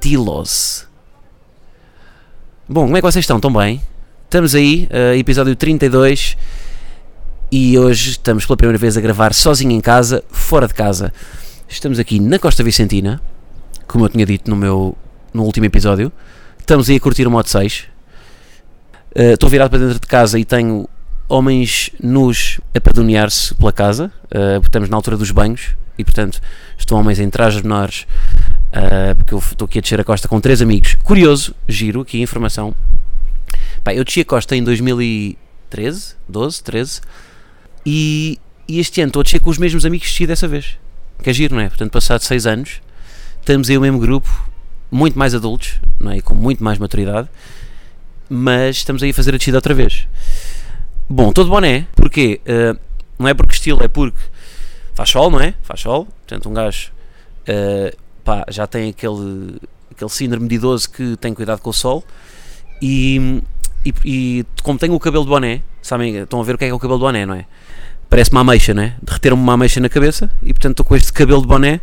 Tilos. Bom, como é que vocês estão? Estão bem? Estamos aí, uh, episódio 32, e hoje estamos pela primeira vez a gravar sozinho em casa, fora de casa. Estamos aqui na Costa Vicentina, como eu tinha dito no meu no último episódio. Estamos aí a curtir o Moto 6. Uh, estou virado para dentro de casa e tenho homens nus a padonear-se pela casa. Uh, estamos na altura dos banhos e, portanto, estão homens em trajes menores Uh, porque eu estou aqui a descer a costa com três amigos. Curioso, giro aqui informação. Pá, eu desci a costa em 2013, 12, 13 e, e este ano estou a descer com os mesmos amigos que desci dessa vez. Que é giro, não é? Portanto, passado seis anos, estamos aí o mesmo grupo, muito mais adultos, não é? E com muito mais maturidade, mas estamos aí a fazer a descida outra vez. Bom, todo boné, porquê? Uh, não é porque estilo, é porque faz sol, não é? Faz sol, portanto, um gajo. Uh, pá, já tem aquele, aquele síndrome de idoso que tem cuidado com o sol e, e, e como tenho o cabelo de boné, sabem, estão a ver o que é, que é o cabelo de boné, não é? Parece uma ameixa, não é? Derreteram-me uma ameixa na cabeça e portanto estou com este cabelo de boné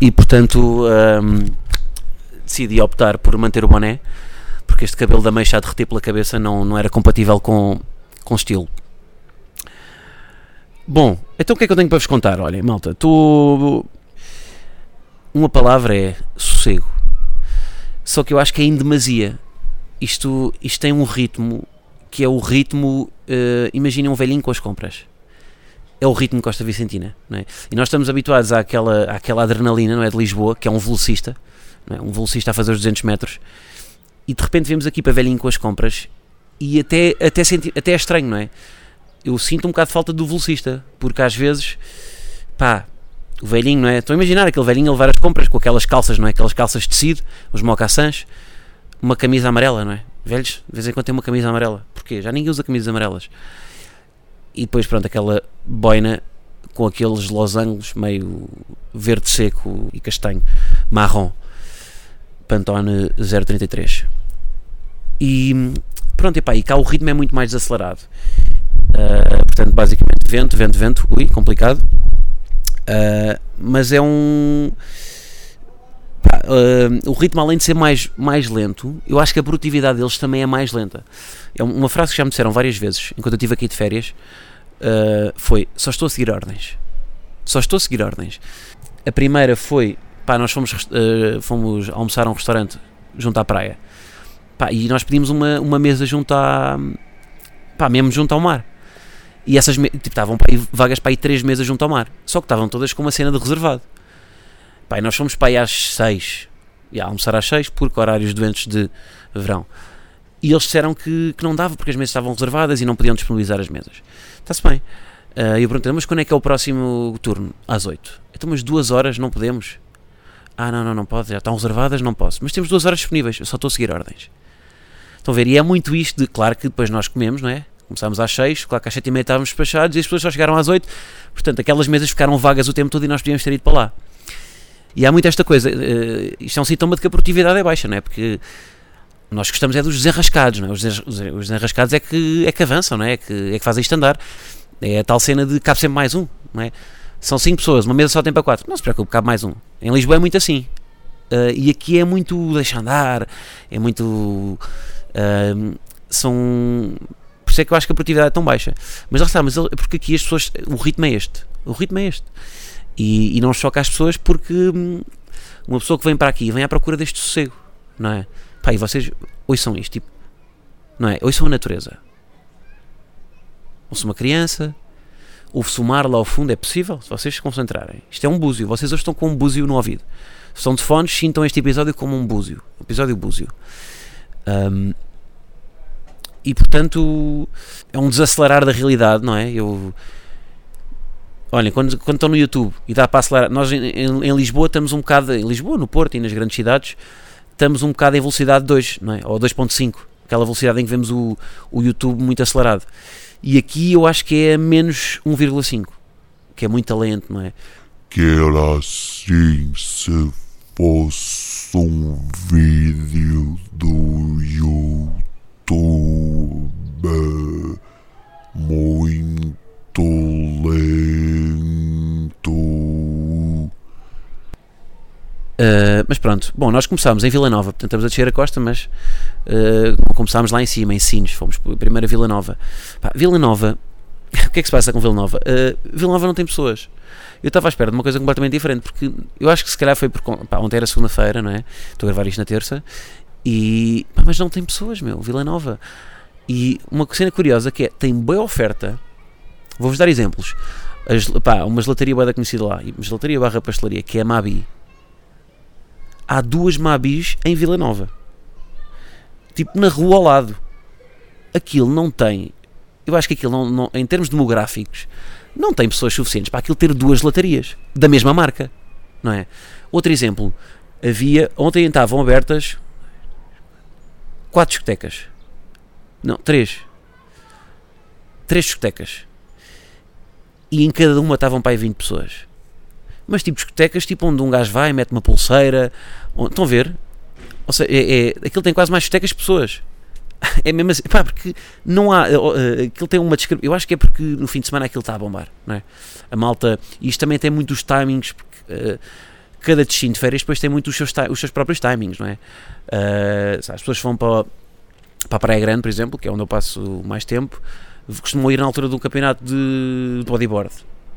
e portanto um, decidi optar por manter o boné porque este cabelo da ameixa a derreter pela cabeça não, não era compatível com, com estilo. Bom, então o que é que eu tenho para vos contar? Olhem, malta, estou uma palavra é sossego. Só que eu acho que é em demasia. Isto, isto tem um ritmo que é o ritmo. Uh, Imaginem um velhinho com as compras. É o ritmo Costa Vicentina. Não é? E nós estamos habituados àquela, àquela adrenalina não é, de Lisboa, que é um velocista. É? Um velocista a fazer os 200 metros. E de repente vemos aqui para velhinho com as compras. E até, até, senti, até é estranho, não é? Eu sinto um bocado de falta do velocista. Porque às vezes. Pá, o velhinho, não é? Estou a imaginar aquele velhinho a levar as compras com aquelas calças, não é? Aquelas calças de tecido, os mocassins, uma camisa amarela, não é? Velhos, de vez em quando tem uma camisa amarela. Porquê? Já ninguém usa camisas amarelas. E depois, pronto, aquela boina com aqueles losangos meio verde seco e castanho, marrom, Pantone 033. E pronto, epá, e cá o ritmo é muito mais desacelerado. Uh, portanto, basicamente, vento, vento, vento, ui, complicado Uh, mas é um. Pá, uh, o ritmo, além de ser mais, mais lento, eu acho que a produtividade deles também é mais lenta. É uma frase que já me disseram várias vezes enquanto eu estive aqui de férias. Uh, foi: só estou a seguir ordens. Só estou a seguir ordens. A primeira foi: pá, nós fomos, fomos almoçar a um restaurante junto à praia. Pá, e nós pedimos uma, uma mesa junto à. pá, mesmo junto ao mar. E essas tipo, estavam vagas para aí três mesas junto ao mar. Só que estavam todas com uma cena de reservado. Pá, nós fomos para aí às seis. E a almoçar às seis, porque horários doentes de verão. E eles disseram que, que não dava, porque as mesas estavam reservadas e não podiam disponibilizar as mesas. Está-se bem. Uh, eu perguntei, mas quando é que é o próximo turno? Às oito. Então, mas duas horas não podemos? Ah, não, não, não pode. Já estão reservadas, não posso. Mas temos duas horas disponíveis. Eu só estou a seguir ordens. Estão a ver? E é muito isto de, claro que depois nós comemos, não é? Começámos às 6, claro que às 7 e meia estávamos despachados e as pessoas só chegaram às 8, portanto aquelas mesas ficaram vagas o tempo todo e nós podíamos ter ido para lá. E há muito esta coisa, uh, isto é um sintoma de que a produtividade é baixa, não é? Porque nós gostamos é dos desenrascados, não é? Os, desenrascados é que, é que avançam, não é? É que, é que fazem isto andar. É a tal cena de cabe sempre mais um, não é? São 5 pessoas, uma mesa só tem para 4. Não se preocupe, cabe mais um. Em Lisboa é muito assim. Uh, e aqui é muito deixar andar, é muito. Uh, são isso é que eu acho que a produtividade é tão baixa. Mas lá está, mas ele, porque aqui as pessoas. O ritmo é este. O ritmo é este. E, e não choca as pessoas porque hum, uma pessoa que vem para aqui vem à procura deste sossego, não é? Pá, e vocês ouçam isto, tipo, não é? Ouçam a natureza. Ouçam uma criança, ouve-se o mar lá ao fundo, é possível, se vocês se concentrarem. Isto é um búzio, vocês hoje estão com um búzio no ouvido. Se estão de fones, sintam este episódio como um búzio. Episódio búzio. Um, e portanto é um desacelerar da realidade, não é? Eu. Olhem, quando, quando estão no YouTube e dá para acelerar, nós em, em, em, Lisboa estamos um bocado, em Lisboa, no Porto e nas grandes cidades, estamos um bocado em velocidade 2, não é? ou 2.5, aquela velocidade em que vemos o, o YouTube muito acelerado. E aqui eu acho que é menos 1,5, que é muito lento, não é? Que era assim se fosse um vídeo do YouTube mas pronto, bom, nós começámos em Vila Nova, portanto estamos a descer a costa, mas uh, começámos lá em cima, em Sines, fomos primeiro a Vila Nova. Pá, Vila Nova, o que é que se passa com Vila Nova? Uh, Vila Nova não tem pessoas. Eu estava à espera de uma coisa completamente diferente, porque eu acho que se calhar foi porque pá, ontem era segunda-feira, não é? Estou a gravar isto na terça, e pá, mas não tem pessoas, meu, Vila Nova. E uma cena curiosa que é, tem boa oferta, vou-vos dar exemplos. As, pá, uma gelataria boa conhecida lá, gelataria barra pastelaria, que é a Mabi há duas Mabis em Vila Nova. Tipo, na rua ao lado. Aquilo não tem. Eu acho que aquilo, não, não, em termos demográficos, não tem pessoas suficientes para aquilo ter duas latarias da mesma marca. Não é? Outro exemplo. Havia. Ontem estavam abertas. Quatro discotecas. Não, três. Três discotecas. E em cada uma estavam para aí 20 pessoas mas tipo discotecas tipo onde um gajo vai, mete uma pulseira. Onde, estão a ver? Ou seja, é, é, aquilo tem quase mais discotecas que pessoas. É mesmo assim, pá, porque não há. Uh, aquilo tem uma descrição. Eu acho que é porque no fim de semana aquilo está a bombar, não é? A malta. E isto também tem muitos timings, porque uh, cada destino de férias depois tem muito os seus, os seus próprios timings, não é? Uh, as pessoas vão para, para a Praia Grande, por exemplo, que é onde eu passo mais tempo, costumam ir na altura do campeonato de bodyboard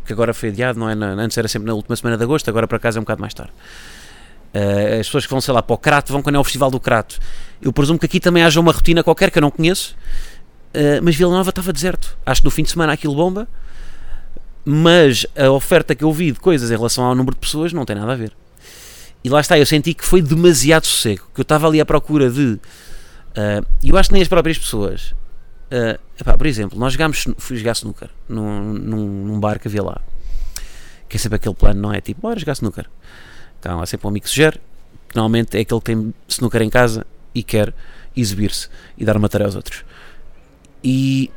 que agora foi adiado, não é? Antes era sempre na última semana de agosto, agora para casa é um bocado mais tarde. Uh, as pessoas que vão, sei lá, para o Crato vão quando é o Festival do Crato. Eu presumo que aqui também haja uma rotina qualquer que eu não conheço, uh, mas Vila Nova estava deserto. Acho que no fim de semana aquilo bomba, mas a oferta que eu vi de coisas em relação ao número de pessoas não tem nada a ver. E lá está, eu senti que foi demasiado sossego, que eu estava ali à procura de. Uh, eu acho que nem as próprias pessoas Uh, epá, por exemplo, nós jogámos, fui jogar snooker num, num, num, bar que havia lá. Que é sempre aquele plano, não é? Tipo, bora jogar snooker. Então, há sempre um amigo que sugere. Que normalmente é aquele que tem snooker em casa e quer exibir-se e dar uma tarefa aos outros. E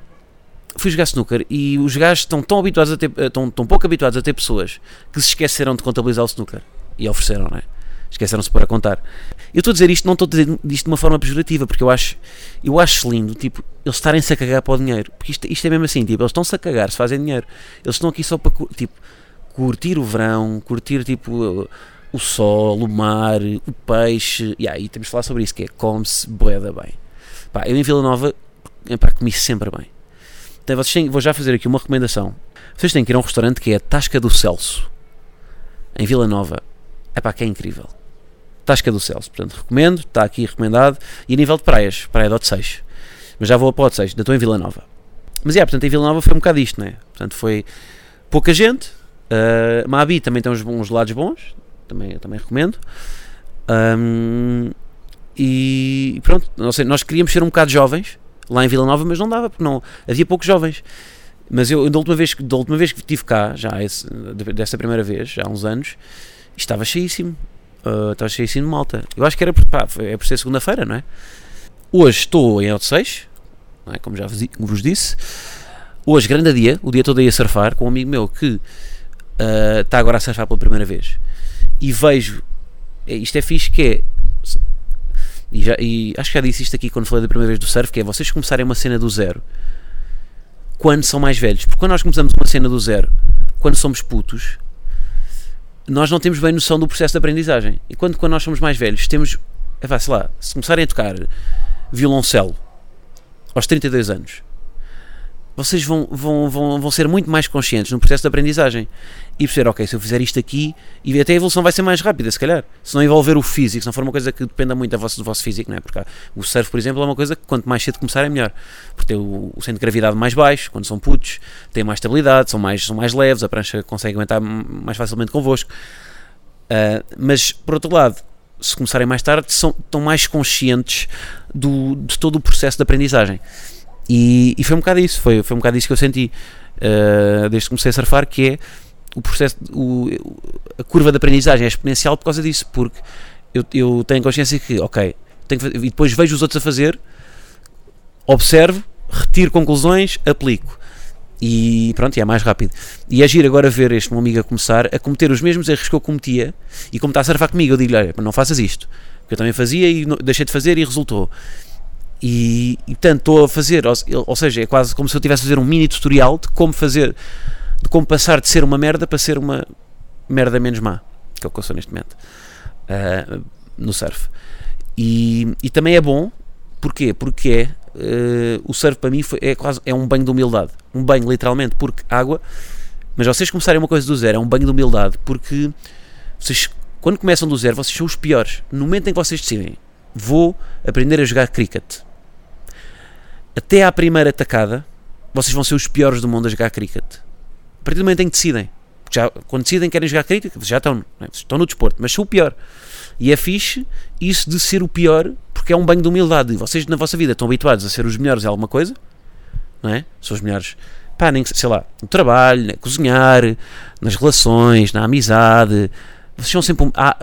fui jogar snooker e os gajos estão tão habituados a ter, estão tão pouco habituados a ter pessoas que se esqueceram de contabilizar o snooker e ofereceram, não é? Esqueceram-se para contar. Eu estou a dizer isto, não estou a dizer isto de uma forma pejorativa, porque eu acho, eu acho lindo, tipo, eles estarem-se a cagar para o dinheiro, porque isto, isto é mesmo assim, tipo, eles estão-se a cagar, se fazem dinheiro, eles estão aqui só para, tipo, curtir o verão, curtir, tipo, o sol, o mar, o peixe, e aí temos de falar sobre isso, que é come-se boeda bem. Pá, eu em Vila Nova, pá, comi sempre bem. Então, vocês têm, vou já fazer aqui uma recomendação. Vocês têm que ir a um restaurante que é a Tasca do Celso, em Vila Nova. É pá, que é incrível. Tasca do Celso. Portanto, recomendo, está aqui recomendado. E a nível de praias, Praia de 6. Mas já vou a Pote 6, ainda estou em Vila Nova. Mas é, portanto, em Vila Nova foi um bocado isto, né? Portanto, foi pouca gente. Uh, Mabi também tem uns, uns lados bons, também, também recomendo. Um, e pronto, não sei, nós queríamos ser um bocado jovens lá em Vila Nova, mas não dava, porque não, havia poucos jovens. Mas eu, da última vez, da última vez que estive cá, já esse, dessa primeira vez, já há uns anos, estava cheíssimo. Uh, estava cheio assim de malta. Eu acho que era pá, é por ser segunda-feira, não é? Hoje estou em Odisseis, é? como já vos, vos disse. Hoje, grande dia, o dia todo aí a surfar com um amigo meu que uh, está agora a surfar pela primeira vez. E vejo, é, isto é fixe, que é. E, já, e acho que já disse isto aqui quando falei da primeira vez do surf, que é vocês começarem uma cena do zero quando são mais velhos. Porque quando nós começamos uma cena do zero, quando somos putos, nós não temos bem noção do processo de aprendizagem. E quando, quando nós somos mais velhos, temos, sei lá, se começarem a tocar violoncelo aos 32 anos, vocês vão, vão, vão, vão ser muito mais conscientes no processo de aprendizagem e perceber, ok, se eu fizer isto aqui, e até a evolução vai ser mais rápida, se calhar. Se não envolver o físico, se não for uma coisa que dependa muito do vosso, do vosso físico, não é? Porque o surf, por exemplo, é uma coisa que quanto mais cedo começar é melhor. Porque tem o, o centro de gravidade mais baixo, quando são putos, têm mais estabilidade, são mais, são mais leves, a prancha consegue aguentar mais facilmente convosco. Uh, mas, por outro lado, se começarem mais tarde, são, estão mais conscientes do, de todo o processo de aprendizagem. E, e, foi um bocado isso, foi, foi um bocado isso que eu senti uh, desde que comecei a surfar, que é o processo, o, a curva de aprendizagem é exponencial por causa disso, porque eu, eu tenho consciência que, ok, tenho que fazer, e depois vejo os outros a fazer, observo, retiro conclusões, aplico. E pronto, é mais rápido. E é giro agora ver este meu amigo a começar a cometer os mesmos erros que eu cometia e como está a surfar comigo, eu digo-lhe, olha, não faças isto. Porque eu também fazia e deixei de fazer e resultou. E, e portanto estou a fazer, ou, ou seja, é quase como se eu estivesse a fazer um mini tutorial de como fazer, de como passar de ser uma merda para ser uma merda menos má, que é o que eu sou neste momento, ah, no surf. E, e também é bom, porquê? Porque é, eh, o surf para mim foi, é quase é um banho de humildade, um banho literalmente, porque água, mas vocês começarem uma coisa do zero, é um banho de humildade, porque vocês, quando começam do zero, vocês são os piores. No momento em que vocês decidem, vou aprender a jogar cricket, até à primeira tacada, vocês vão ser os piores do mundo a jogar cricket. A partir do momento em que decidem, já, quando decidem que querem jogar cricket, já estão, é? Vocês estão no desporto, mas são o pior. E é fixe isso de ser o pior, porque é um banho de humildade. E vocês na vossa vida estão habituados a ser os melhores em alguma coisa, não é? São os melhores, pá, nem sei lá, no trabalho, a cozinhar, nas relações, na amizade. Vocês são sempre um, há,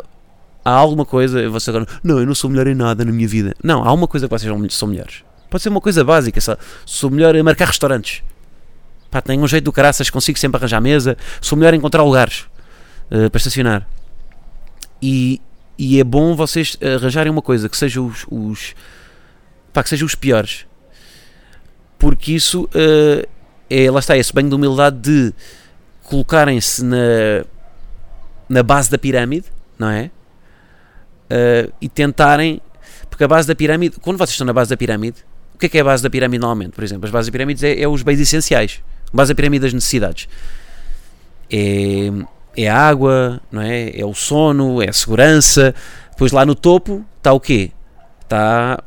há alguma coisa, vocês agora, não, eu não sou melhor em nada na minha vida. Não, há uma coisa que vocês são melhores. Pode ser uma coisa básica, só, sou melhor a marcar restaurantes. Pá, tenho um jeito do caraças, consigo sempre arranjar mesa, sou melhor a encontrar lugares eh, para estacionar. E, e é bom vocês arranjarem uma coisa que seja os, os pá, que seja os piores. Porque isso eh, é, lá está, esse banho de humildade de colocarem-se na, na base da pirâmide, não é? Eh, e tentarem, porque a base da pirâmide, quando vocês estão na base da pirâmide, o que é que é a base da pirâmide normalmente? Por exemplo, as bases da pirâmide é, é os bens essenciais. A base da pirâmide das necessidades. É, é a água, não é? É o sono, é a segurança. Depois lá no topo está o quê? Está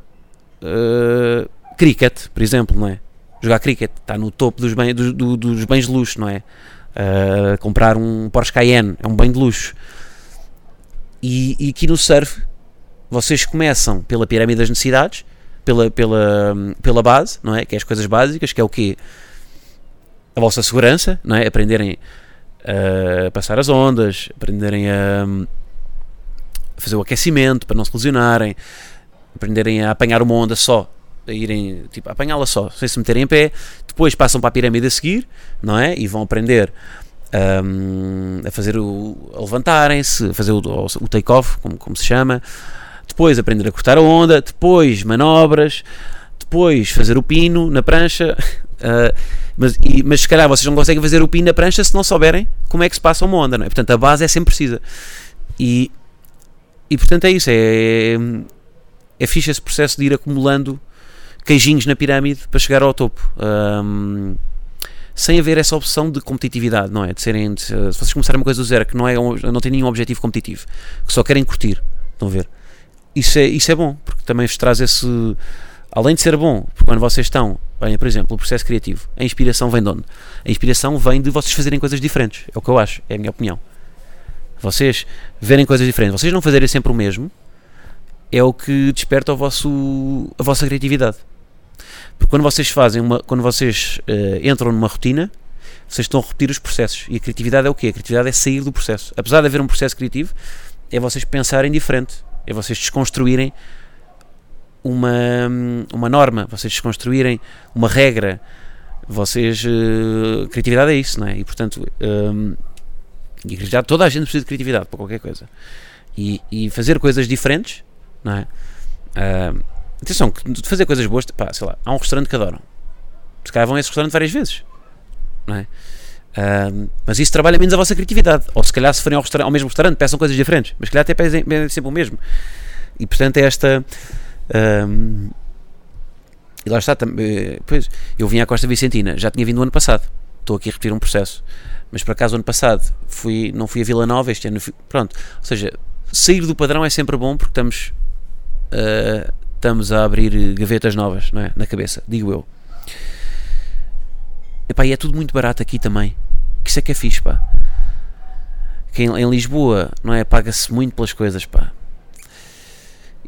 uh, cricket, por exemplo, não é? Jogar cricket está no topo dos, bem, dos, do- dos bens de luxo, não é? Uh, comprar um Porsche Cayenne é um bem de luxo. E, e aqui no surf vocês começam pela pirâmide das necessidades, pela, pela, pela base, não é? Que é as coisas básicas, que é o quê? A vossa segurança, não é? Aprenderem a passar as ondas, aprenderem a, a fazer o aquecimento para não se lesionarem, aprenderem a apanhar uma onda só, a irem, tipo, apanhá-la só, sem se meterem em pé, depois passam para a pirâmide a seguir, não é? E vão aprender hum, a fazer o, a levantarem-se, a fazer o, o take-off, como, como se chama, depois aprender a cortar a onda, depois manobras, depois fazer o pino na prancha, ah, mas, e- mas se calhar vocês não conseguem fazer o pino na prancha se não souberem como é que se passa uma onda, não é? Portanto, a base é sempre precisa. E, e portanto é isso, é, é fixe esse processo de ir acumulando queijinhos na pirâmide para chegar ao topo. Ahm, sem haver essa opção de competitividade, não é? De serem, de- se vocês começarem uma coisa do zero que não, é um- não tem nenhum objetivo competitivo, que só querem curtir, estão a ver? Isso é, isso é bom, porque também vos traz esse. Além de ser bom, quando vocês estão, bem, por exemplo, o processo criativo, a inspiração vem de onde? A inspiração vem de vocês fazerem coisas diferentes, é o que eu acho, é a minha opinião. Vocês verem coisas diferentes, vocês não fazerem sempre o mesmo, é o que desperta o vosso, a vossa criatividade. Porque quando vocês fazem uma, quando vocês eh, entram numa rotina, vocês estão a repetir os processos. E a criatividade é o quê? A criatividade é sair do processo. Apesar de haver um processo criativo, é vocês pensarem diferente, é vocês desconstruírem uma, uma norma, vocês desconstruírem uma regra. Vocês. eh, criatividade é isso, não é? E portanto. hum, e a criatividade, toda a gente precisa de criatividade para qualquer coisa. E, e fazer coisas diferentes, não é? Ah, atenção, fazer coisas boas, pá, sei lá, há um restaurante que adoram. Se calhar vão a esse restaurante várias vezes, não é? Ah, mas isso trabalha menos a vossa criatividade. Ou se calhar, se forem ao, ao mesmo restaurante, peçam coisas diferentes, mas se calhar até pedem, sempre o mesmo. E portanto, é esta. ahm, e lá está, eh, pois, eu vim à Costa Vicentina, já tinha vindo o ano passado. Estou aqui a repetir um processo. Mas por acaso, ano passado, fui, não fui a Vila Nova, este ano fui, Pronto, ou seja, sair do padrão é sempre bom porque estamos, ah, estamos a abrir gavetas novas não é? na cabeça, digo eu. Epá, e é tudo muito barato aqui também. Que isso é que é fixe, pá. Que em, em Lisboa, não é? Paga-se muito pelas coisas, pá.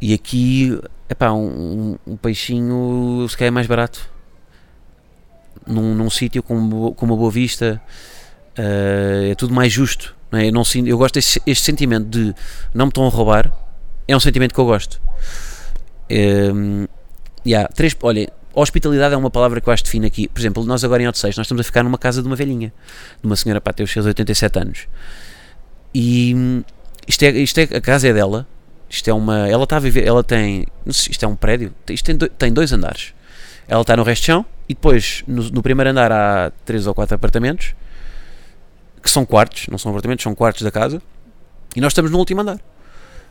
E aqui, epá, um, um, um peixinho se calhar é mais barato. Num, num sítio com, com uma boa vista, ah, é tudo mais justo. Não é? Eu, não eu gosto deste este sentimento de não me estão a roubar, é um sentimento que eu gosto. Um, yeah, três, olha, hospitalidade é uma palavra que eu acho que define aqui. Por exemplo, nós agora em Odisseis, nós estamos a ficar numa casa de uma velhinha, de uma senhora para ter os seus 87 anos. E hum, isto é, isto é, a casa é dela. Isto é uma. Ela está a viver. Ela tem. Isto é um prédio. Isto tem, tem dois andares. Ela está no resto de chão e depois no, no primeiro andar há três ou quatro apartamentos que são quartos, não são apartamentos, são quartos da casa. E nós estamos no último andar.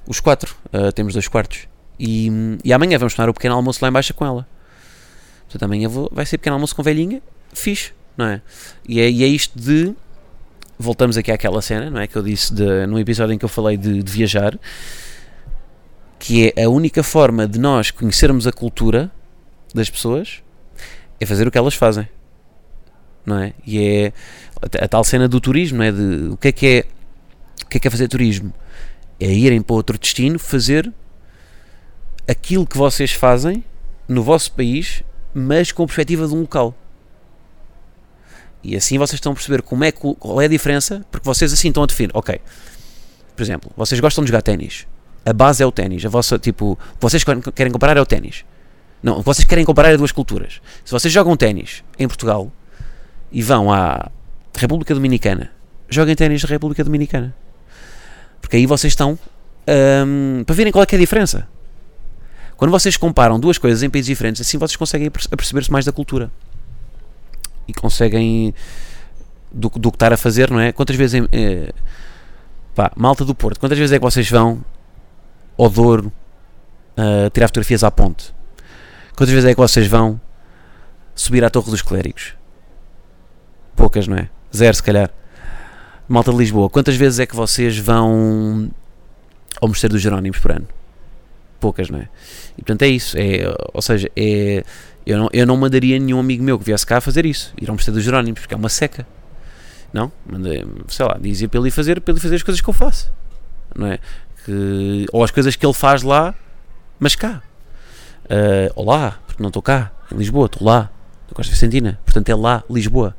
Os quatro. Uh, temos dois quartos. E, e amanhã vamos tomar o pequeno almoço lá embaixo com ela. Portanto, amanhã vou, vai ser pequeno almoço com velhinha. Fixe, não é? E, é? e é isto de. Voltamos aqui àquela cena, não é? Que eu disse de, no episódio em que eu falei de, de viajar. Que é a única forma de nós conhecermos a cultura das pessoas é fazer o que elas fazem. Não é? E é a, a tal cena do turismo, não é? De o que é que é, o que é que é fazer turismo? É irem para outro destino fazer aquilo que vocês fazem no vosso país, mas com a perspectiva de um local. E assim vocês estão a perceber como é, qual é a diferença, porque vocês assim estão a definir, ok, por exemplo, vocês gostam de jogar ténis, a base é o ténis, a vossa, tipo, vocês querem comparar é o ténis. Não, vocês querem comparar é duas culturas. Se vocês jogam ténis em Portugal e vão à República Dominicana, joguem ténis na República Dominicana. Porque aí vocês estão um, para verem qual é, é a diferença. Quando vocês comparam duas coisas em países diferentes, assim vocês conseguem aperceber-se mais da cultura. E conseguem do, do que estar a fazer, não é? Quantas vezes eh, pá, Malta do Porto, quantas vezes é que vocês vão ao Douro tirar fotografias à ponte? Quantas vezes é que vocês vão subir à Torre dos Clérigos? Poucas, não é? Zero, se calhar. Malta de Lisboa, quantas vezes é que vocês vão ao Mosteiro dos Jerónimos por ano? Poucas, não é? E portanto é isso. É, ou seja, é, eu, não, eu não mandaria nenhum amigo meu que viesse cá a fazer isso. Ir ao Mosteiro dos Jerónimos, porque é uma seca. Não? Mandei, sei lá, dizia para ele fazer, para ele fazer as coisas que eu faço. Não é? Que, ou as coisas que ele faz lá, mas cá. Uh, ou lá, porque não estou cá, em Lisboa, estou lá, na Costa Vicentina. Portanto é lá, Lisboa.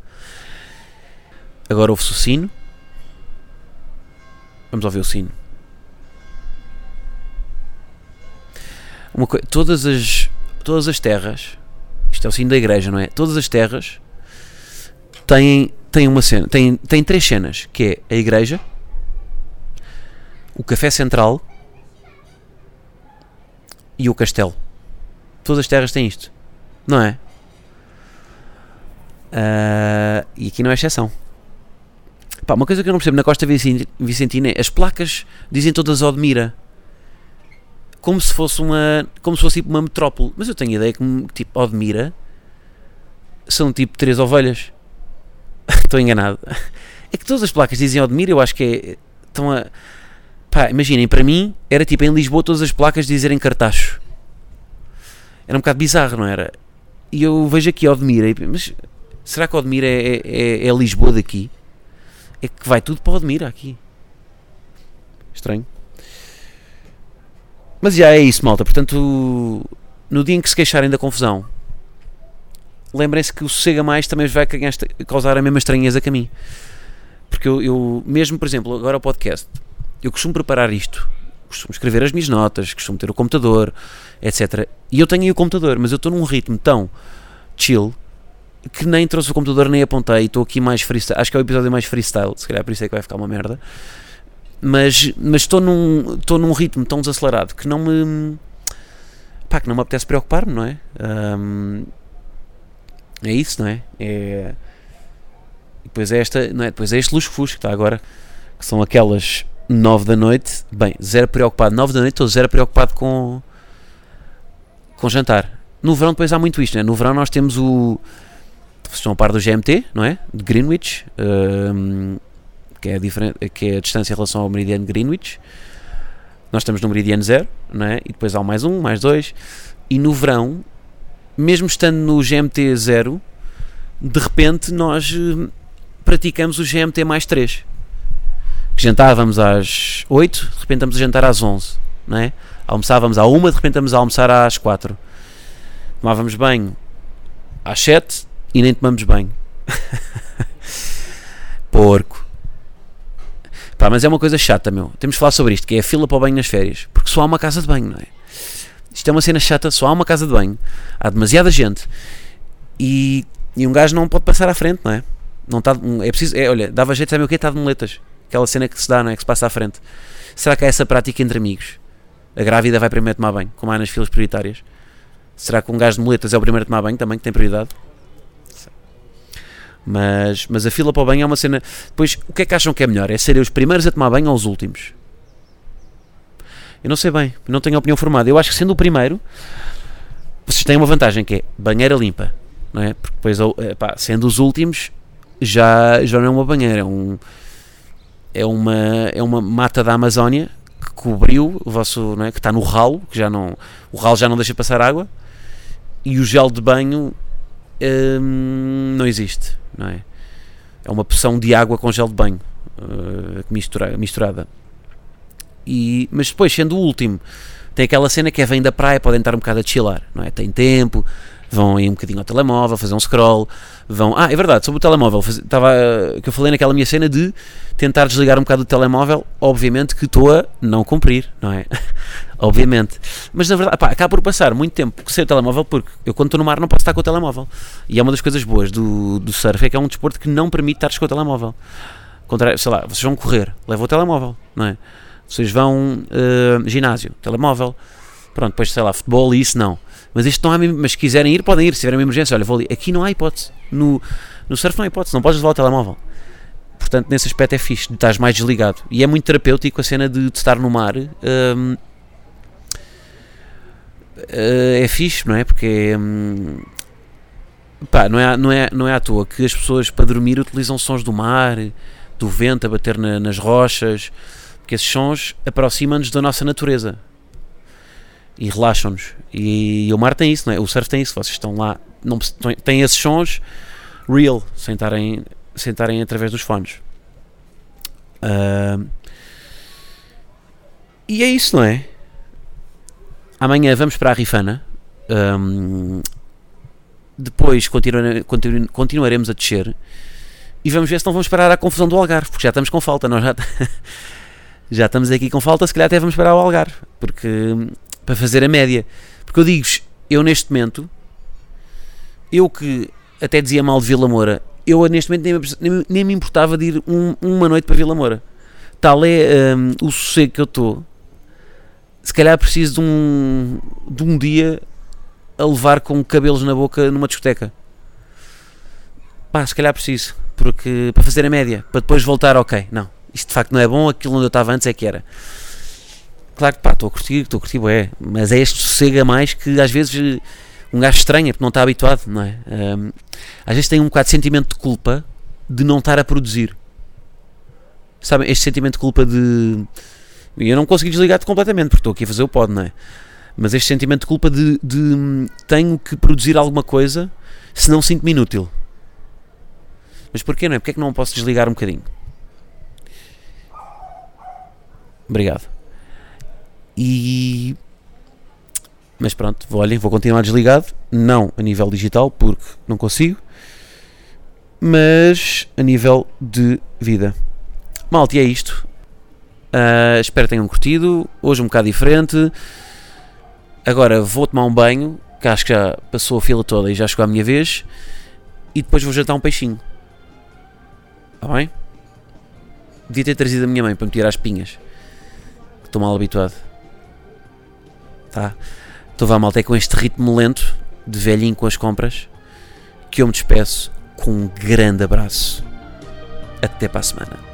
Agora ouve-se o sino. Vamos ouvir o sino. Uma todas as todas as terras, isto é o sino da igreja, não é? Todas as terras têm, têm uma cena, têm, têm três cenas, que é a igreja, o café central e o castelo. Todas as terras têm isto, não é? Uh, e aqui não é exceção. Pá, uma coisa que eu não percebo na Costa Vicentina é as placas dizem todas Odmira como se fosse uma como se fosse tipo uma metrópole. Mas eu tenho a ideia que tipo Odmira são tipo três ovelhas. Estou enganado. É que todas as placas dizem Odmira, eu acho que é. Estão a. Pá, imaginem, para mim era tipo em Lisboa todas as placas dizerem Cartacho. Era um bocado bizarro, não era? E eu vejo aqui Odmira, mas será que Odmira é, é, é Lisboa daqui? É que vai tudo para Odmira aqui. Estranho. Mas já é isso, malta. Portanto, no dia em que se queixarem da confusão, lembrem-se que o Sossega Mais também vai causar a mesma estranheza que a mim. Porque eu, eu, mesmo, por exemplo, agora o podcast, eu costumo preparar isto, costumo escrever as minhas notas, costumo ter o computador, etc. E eu tenho aí o computador, mas eu estou num ritmo tão chill que nem trouxe o computador nem apontei. Estou aqui mais freestyle. Acho que é o episódio mais freestyle, se calhar por isso é que vai ficar uma merda mas mas estou num estou num ritmo tão desacelerado que não me pá, que não me apetece preocupar-me não é? Um, é isso não é? É depois é esta não é? Depois é este luxo fusco que está agora que são aquelas 9 da noite. Bem zero preocupado 9 da noite estou zero preocupado com com jantar. No verão depois há muito isto né? no verão nós temos o vocês estão a par do GMT não é? De Greenwich um, que é, a que é a distância em relação ao meridiano Greenwich. Nós estamos no meridiano zero, não é? e depois há o mais um, mais dois, e no verão, mesmo estando no GMT zero, de repente nós eh, praticamos o GMT mais 3. Que jantávamos às 8, de repente estamos a jantar às 11, não é? Almoçávamos à 1, de repente estamos a almoçar às 4. Tomávamos banho às 7 e nem tomamos banho. Porco. Pá, mas é uma coisa chata, meu. Temos de falar sobre isto, que é a fila para o banho nas férias. Porque só há uma casa de banho, não é? Isto é uma cena chata, só há uma casa de banho. Há demasiada gente. E, e um gajo não pode passar à frente, não é? Não tá, é preciso, é, olha, dava jeito, sabe o quê? Está de moletas. Aquela cena que se dá, não é? Que se passa à frente. Será que há essa prática entre amigos? A grávida vai primeiro tomar banho, como há nas filas prioritárias. Será que um gajo de moletas é o primeiro a tomar banho também, que tem prioridade? Mas, mas a fila para o banho é uma cena. Pois, o que é que acham que é melhor? É serem os primeiros a tomar banho ou os últimos? Eu não sei bem, não tenho opinião formada. Eu acho que sendo o primeiro, vocês têm uma vantagem que é banheira limpa, não é? Porque depois, pá, sendo os últimos, já, já não é uma banheira, é, um, é, uma, é uma mata da Amazónia que cobriu o vosso, não é? Que está no ralo, que já não, o ralo já não deixa passar água, e o gel de banho hum, não existe, não é? É uma poção de água com gel de banho uh, mistura, misturada. E, mas depois, sendo o último, tem aquela cena que é vem da praia, podem estar um bocado a chilar, não é? Tem tempo, vão aí um bocadinho ao telemóvel, fazer um scroll, vão. Ah, é verdade, sobre o telemóvel, faz, estava, que eu falei naquela minha cena de tentar desligar um bocado o telemóvel, obviamente que estou a não cumprir, não é? obviamente. Mas na verdade, pá, acaba por passar muito tempo sem o telemóvel, porque eu quando estou no mar não posso estar com o telemóvel. E é uma das coisas boas do, do surf, é que é um desporto que não permite estar com o telemóvel. Sei lá, vocês vão correr, levam o telemóvel, não é? Vocês vão uh, ginásio, telemóvel, pronto, depois sei lá, futebol e isso não. Mas isto não há, mas se quiserem ir, podem ir, se tiverem uma emergência, olha, vou ali. Aqui não há hipótese. No, no surf não há hipótese, não podes levar o telemóvel. Portanto, nesse aspecto é fixe, estás mais desligado. E é muito terapêutico a cena de, de estar no mar. Um, é fixe, não é? Porque hum, pá, não, é, não, é, não é à toa que as pessoas para dormir utilizam sons do mar, do vento a bater na, nas rochas porque esses sons aproximam-nos da nossa natureza e relaxam-nos. E, e, o mar tem isso, não é? O surf tem isso. Vocês estão lá, não, têm esses sons real, sem estarem através dos fones. Uh, e é isso, não é? Amanhã vamos para a Rifana. Um, depois continu, continuaremos a descer e vamos ver se não vamos parar à confusão do Algarve, porque já estamos com falta. Nós já já estamos aqui com falta, se calhar até vamos parar o Algarve, porque para fazer a média. Porque eu digo eu neste momento, eu que até dizia mal de Vila Moura, eu neste momento nem, nem, nem me importava de ir um, uma noite para Vila Moura. Tal é um, o sossego que eu estou. Se calhar preciso de um, de um dia a levar com cabelos na boca numa discoteca. Pá, se calhar preciso. Porque para fazer a média, para depois voltar, ok, não isto de facto não é bom, aquilo onde eu estava antes é que era. Claro que estou a curtir, estou a curtir, é, mas é este sossego a mais que às vezes um gajo estranha porque não está habituado, não é? Um, às vezes tem um bocado de sentimento de culpa de não estar a produzir. Sabem, este sentimento de culpa de. Eu não consegui desligar-te completamente porque estou aqui a fazer o pod, não é? Mas este sentimento de culpa de, de tenho que produzir alguma coisa se não sinto-me inútil. Mas porquê não é? Porquê é que não posso desligar um bocadinho? Obrigado. E. Mas pronto, olhem, vou continuar desligado. Não a nível digital, porque não consigo. Mas a nível de vida. Malte, é isto. Uh, espero que tenham curtido. Hoje um bocado diferente. Agora vou tomar um banho, que acho que já passou a fila toda e já chegou a minha vez. E depois vou jantar um peixinho. Está bem? Devia ter trazido a minha mãe para me tirar as pinhas. Estou mal habituado. Tá? Estou vá malta, é com este ritmo lento de velhinho com as compras que eu me despeço com um grande abraço. Até para a semana.